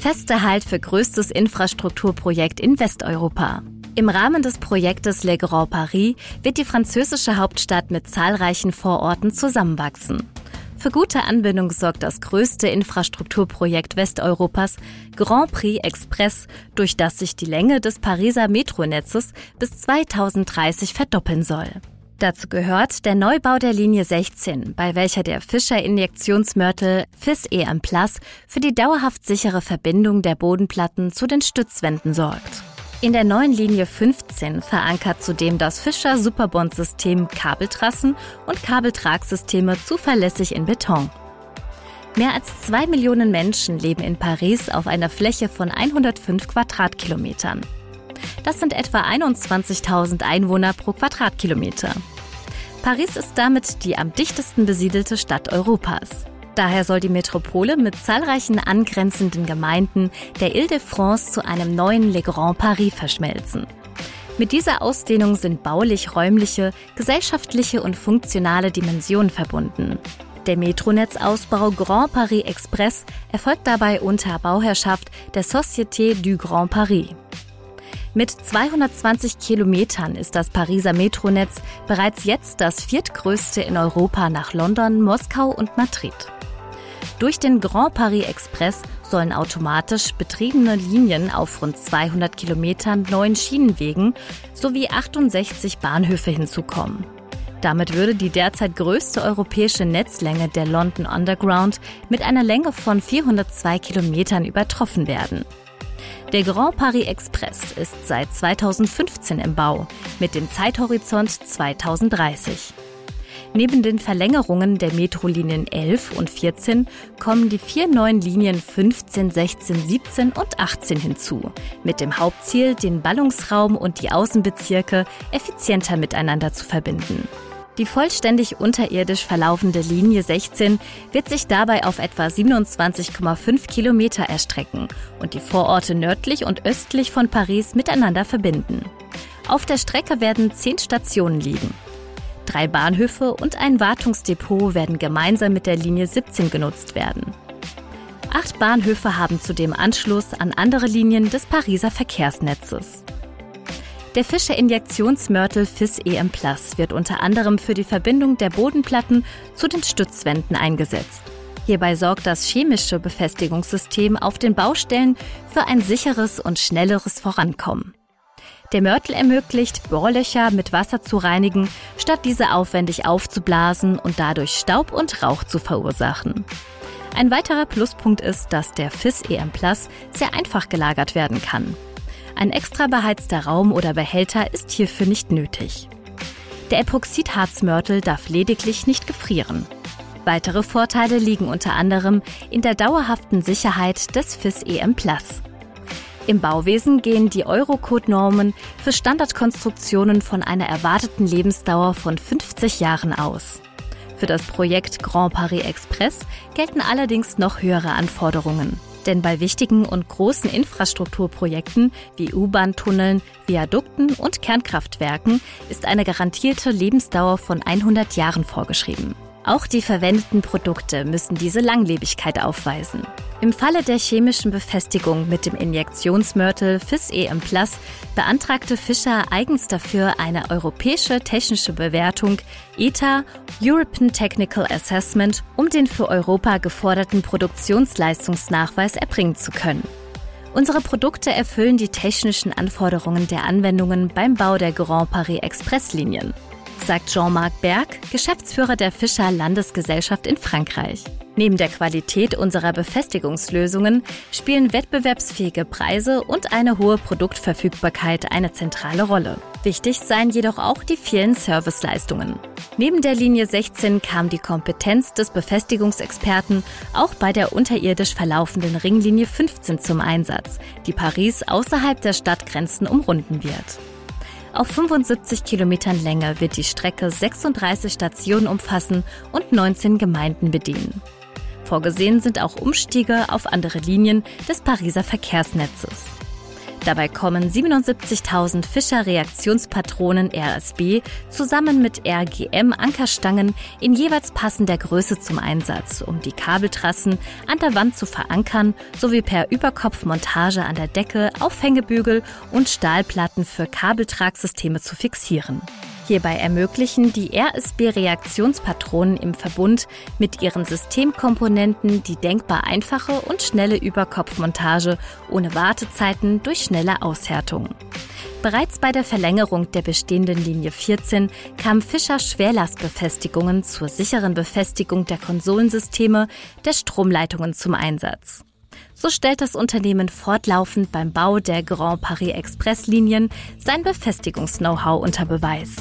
Fester Halt für größtes Infrastrukturprojekt in Westeuropa. Im Rahmen des Projektes Le Grand Paris wird die französische Hauptstadt mit zahlreichen Vororten zusammenwachsen. Für gute Anbindung sorgt das größte Infrastrukturprojekt Westeuropas, Grand Prix Express, durch das sich die Länge des Pariser Metronetzes bis 2030 verdoppeln soll. Dazu gehört der Neubau der Linie 16, bei welcher der Fischer-Injektionsmörtel FIS EM Plus für die dauerhaft sichere Verbindung der Bodenplatten zu den Stützwänden sorgt. In der neuen Linie 15 verankert zudem das Fischer Superbond-System Kabeltrassen und Kabeltragsysteme zuverlässig in Beton. Mehr als zwei Millionen Menschen leben in Paris auf einer Fläche von 105 Quadratkilometern. Das sind etwa 21.000 Einwohner pro Quadratkilometer. Paris ist damit die am dichtesten besiedelte Stadt Europas. Daher soll die Metropole mit zahlreichen angrenzenden Gemeinden der Ile-de-France zu einem neuen Le Grand Paris verschmelzen. Mit dieser Ausdehnung sind baulich, räumliche, gesellschaftliche und funktionale Dimensionen verbunden. Der Metronetzausbau Grand Paris Express erfolgt dabei unter Bauherrschaft der Société du Grand Paris. Mit 220 Kilometern ist das Pariser Metronetz bereits jetzt das viertgrößte in Europa nach London, Moskau und Madrid. Durch den Grand Paris Express sollen automatisch betriebene Linien auf rund 200 Kilometern neuen Schienenwegen sowie 68 Bahnhöfe hinzukommen. Damit würde die derzeit größte europäische Netzlänge der London Underground mit einer Länge von 402 Kilometern übertroffen werden. Der Grand Paris Express ist seit 2015 im Bau mit dem Zeithorizont 2030. Neben den Verlängerungen der Metrolinien 11 und 14 kommen die vier neuen Linien 15, 16, 17 und 18 hinzu, mit dem Hauptziel, den Ballungsraum und die Außenbezirke effizienter miteinander zu verbinden. Die vollständig unterirdisch verlaufende Linie 16 wird sich dabei auf etwa 27,5 Kilometer erstrecken und die Vororte nördlich und östlich von Paris miteinander verbinden. Auf der Strecke werden zehn Stationen liegen. Drei Bahnhöfe und ein Wartungsdepot werden gemeinsam mit der Linie 17 genutzt werden. Acht Bahnhöfe haben zudem Anschluss an andere Linien des Pariser Verkehrsnetzes. Der Fische-Injektionsmörtel FIS EM Plus wird unter anderem für die Verbindung der Bodenplatten zu den Stützwänden eingesetzt. Hierbei sorgt das chemische Befestigungssystem auf den Baustellen für ein sicheres und schnelleres Vorankommen. Der Mörtel ermöglicht, Bohrlöcher mit Wasser zu reinigen, statt diese aufwendig aufzublasen und dadurch Staub und Rauch zu verursachen. Ein weiterer Pluspunkt ist, dass der FIS EM Plus sehr einfach gelagert werden kann. Ein extra beheizter Raum oder Behälter ist hierfür nicht nötig. Der Epoxidharzmörtel darf lediglich nicht gefrieren. Weitere Vorteile liegen unter anderem in der dauerhaften Sicherheit des FIS EM Plus. Im Bauwesen gehen die Eurocode-Normen für Standardkonstruktionen von einer erwarteten Lebensdauer von 50 Jahren aus. Für das Projekt Grand Paris Express gelten allerdings noch höhere Anforderungen. Denn bei wichtigen und großen Infrastrukturprojekten wie U-Bahn-Tunneln, Viadukten und Kernkraftwerken ist eine garantierte Lebensdauer von 100 Jahren vorgeschrieben. Auch die verwendeten Produkte müssen diese Langlebigkeit aufweisen. Im Falle der chemischen Befestigung mit dem Injektionsmörtel FIS-EM Plus beantragte Fischer eigens dafür eine europäische technische Bewertung ETA European Technical Assessment, um den für Europa geforderten Produktionsleistungsnachweis erbringen zu können. Unsere Produkte erfüllen die technischen Anforderungen der Anwendungen beim Bau der Grand Paris Expresslinien sagt Jean-Marc Berg, Geschäftsführer der Fischer Landesgesellschaft in Frankreich. Neben der Qualität unserer Befestigungslösungen spielen wettbewerbsfähige Preise und eine hohe Produktverfügbarkeit eine zentrale Rolle. Wichtig seien jedoch auch die vielen Serviceleistungen. Neben der Linie 16 kam die Kompetenz des Befestigungsexperten auch bei der unterirdisch verlaufenden Ringlinie 15 zum Einsatz, die Paris außerhalb der Stadtgrenzen umrunden wird. Auf 75 Kilometern Länge wird die Strecke 36 Stationen umfassen und 19 Gemeinden bedienen. Vorgesehen sind auch Umstiege auf andere Linien des Pariser Verkehrsnetzes. Dabei kommen 77.000 Fischer-Reaktionspatronen RSB zusammen mit RGM-Ankerstangen in jeweils passender Größe zum Einsatz, um die Kabeltrassen an der Wand zu verankern, sowie per Überkopfmontage an der Decke, Aufhängebügel und Stahlplatten für Kabeltragsysteme zu fixieren. Hierbei ermöglichen die RSB-Reaktionspatronen im Verbund mit ihren Systemkomponenten die denkbar einfache und schnelle Überkopfmontage ohne Wartezeiten durch schnelle Aushärtung. Bereits bei der Verlängerung der bestehenden Linie 14 kam Fischer Schwerlastbefestigungen zur sicheren Befestigung der Konsolensysteme der Stromleitungen zum Einsatz. So stellt das Unternehmen fortlaufend beim Bau der Grand Paris Express Linien sein Befestigungs-Know-how unter Beweis.